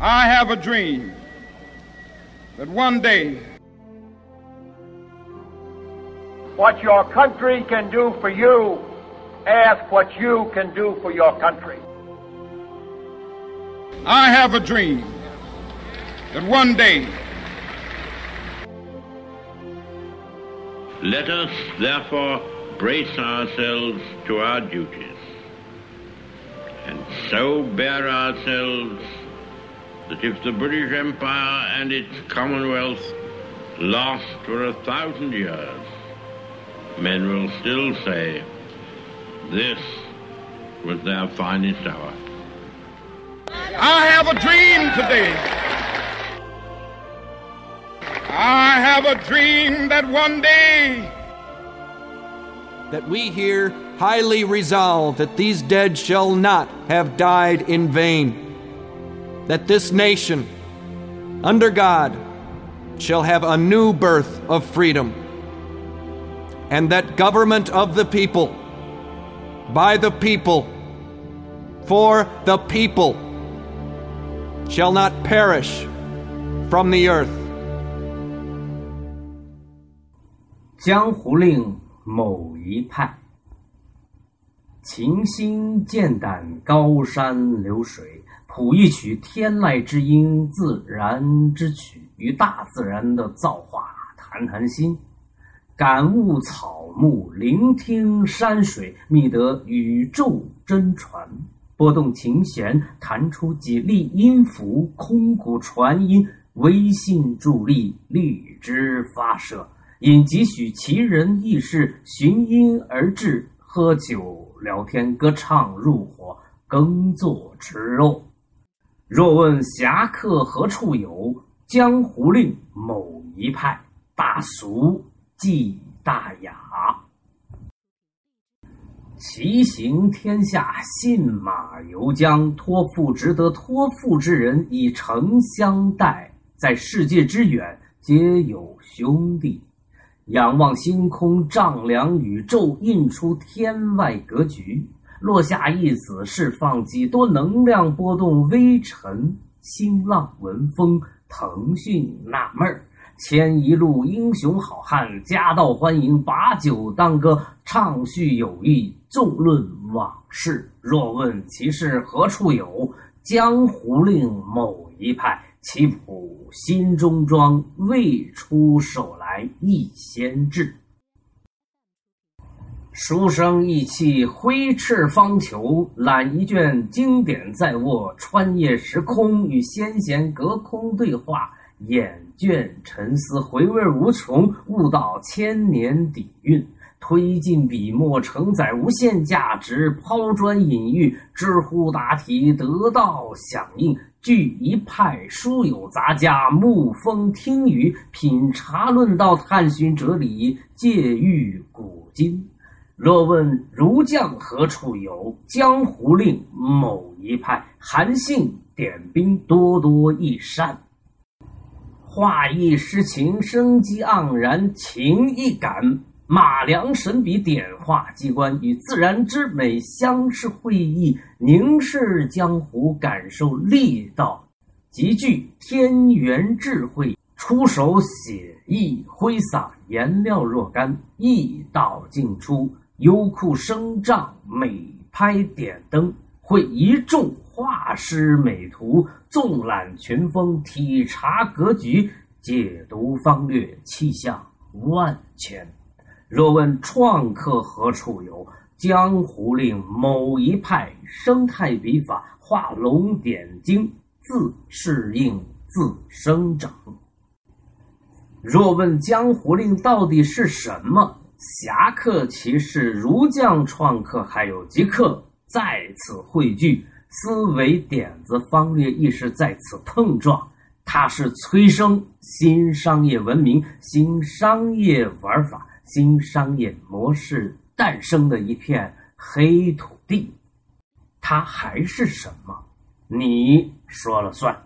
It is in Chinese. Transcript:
I have a dream that one day what your country can do for you, ask what you can do for your country. I have a dream that one day Let us therefore brace ourselves to our duties and so bear ourselves that if the British Empire and its Commonwealth last for a thousand years, men will still say, this was their finest hour. I have a dream today. I have a dream that one day that we here highly resolve that these dead shall not have died in vain, that this nation, under God, shall have a new birth of freedom, and that government of the people, by the people, for the people, shall not perish from the earth. 江湖令 某一派，琴心剑胆高山流水，谱一曲天籁之音自然之曲，与大自然的造化谈谈心，感悟草木，聆听山水，觅得宇宙真传。拨动琴弦，弹出几粒音符，空谷传音，微信助力，荔枝发射。引几许奇人异事寻音而至，喝酒聊天，歌唱入伙，耕作吃肉。若问侠客何处有？江湖令某一派，大俗即大雅。骑行天下，信马由缰，托付值得托付之人，以诚相待。在世界之远，皆有兄弟。仰望星空，丈量宇宙，印出天外格局。落下一子，释放几多能量波动？微尘新浪闻风，腾讯纳闷儿。牵一路英雄好汉，夹道欢迎，把酒当歌，畅叙友谊，纵论往事。若问其事何处有？江湖令某一派。棋谱心中装，未出手来亦先至。书生意气，挥斥方遒，揽一卷经典在握，穿越时空，与先贤隔空对话，眼倦沉思，回味无穷，悟到千年底蕴，推进笔墨，承载无限价值，抛砖引玉，知乎答题，得到响应。聚一派书友杂家，沐风听雨，品茶论道，探寻哲理，借喻古今。若问儒将何处有？江湖令某一派，韩信点兵，多多益善。画意诗情，生机盎然，情意感。马良神笔点画机关，与自然之美相视会意，凝视江湖，感受力道，极具天元智慧。出手写意挥洒，颜料若干，意道尽出。优酷生帐，美拍点灯，绘一众画师美图，纵览群峰，体察格局，解读方略，气象万千。若问创客何处有？江湖令某一派生态笔法，画龙点睛，自适应，自生长。若问江湖令到底是什么？侠客、骑士、儒将、创客，还有极客在此汇聚，思维、点子、方略、意识在此碰撞。它是催生新商业文明、新商业玩法。新商业模式诞生的一片黑土地，它还是什么？你说了算。